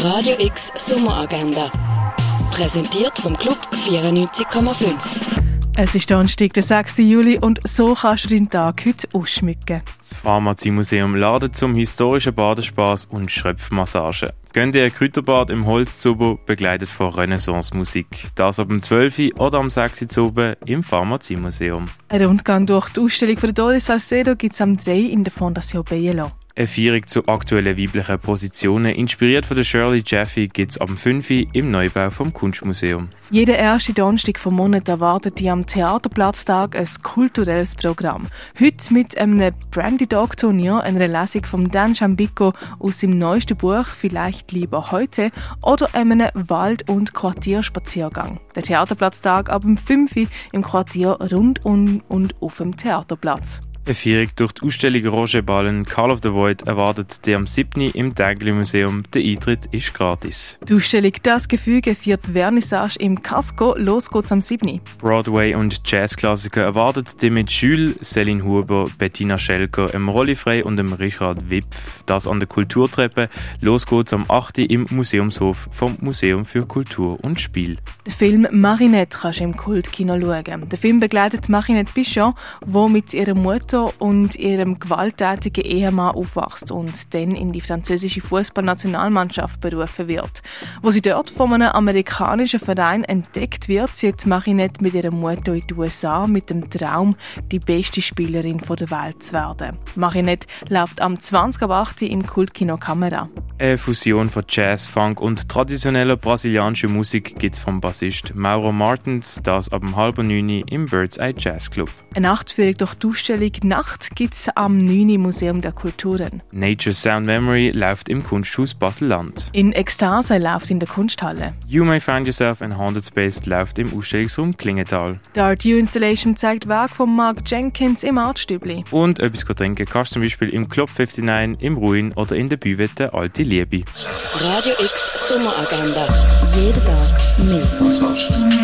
Radio X Sommeragenda. Präsentiert vom Club 94,5. Es ist Donnerstag, der 6. Juli und so kannst du deinen Tag heute ausschmücken. Das Pharmaziemuseum ladet zum historischen Badespaß und Schröpfmassage. Gönnt ihr ein Kräuterbad im Holzzuber, begleitet von Renaissance-Musik. Das ab dem 12. oder am 6. Zuber im Pharmaziemuseum. Ein Rundgang durch die Ausstellung von Doris Salcedo gibt es am 3 in der Fondation Bielo. Eine Feierung zu aktuellen weiblichen Positionen, inspiriert von der Shirley Jaffe, gibt es am 5. im Neubau vom Kunstmuseum. Jeden ersten Donnerstag vom Monat erwartet die am Theaterplatztag ein kulturelles Programm. Heute mit einem Brandy Dog Turnier, einer Lesung von Dan Chambico aus seinem neuesten Buch «Vielleicht lieber heute» oder einem Wald- und Quartierspaziergang. Der Theaterplatztag ab dem 5. im Quartier rund um und auf dem Theaterplatz. Führung durch die Ausstellung Roger Ballen Call of the Void erwartet die am 7. im Tägli Museum. Der Eintritt ist gratis. Die Ausstellung «Das Gefüge» führt Vernissage im Casco. Los geht's am 7. Broadway und Jazzklassiker erwartet die mit Jules, Céline Huber, Bettina Schelker, em Rolli Frey und dem Richard Wipf. Das an der Kulturtreppe. Los geht's am 8. im Museumshof vom Museum für Kultur und Spiel. Der Film «Marinette» kannst du im Kultkino schauen. Der Film begleitet Marinette Pichon, die mit ihrer Mutter und ihrem gewalttätigen Ehemann aufwächst und dann in die französische Fußballnationalmannschaft berufen wird. Wo sie dort von einem amerikanischen Verein entdeckt wird, zieht Marinette mit ihrer Mutter in die USA mit dem Traum, die beste Spielerin der Welt zu werden. Marinette läuft am 20.08. im Kultkino Kamera. Eine Fusion von Jazz, Funk und traditioneller brasilianischer Musik gibt es vom Bassist Mauro Martins, das ab halb neun im Bird's Eye Jazz Club. Eine Nachtführung durch die Ausstellung Nacht gibt es am 9. Museum der Kulturen. Nature Sound Memory läuft im Kunsthaus Basel-Land. In Ekstase läuft in der Kunsthalle. You May Find Yourself in Haunted Space läuft im Ausstellungsraum Klingenthal. Die Art U Installation zeigt Werk von Mark Jenkins im Artstübli. Und etwas trinken kannst du zum Beispiel im Club 59, im Ruin oder in der Büvette Alte Liebe. Radio X Sommeragenda. Jeden Tag mehr.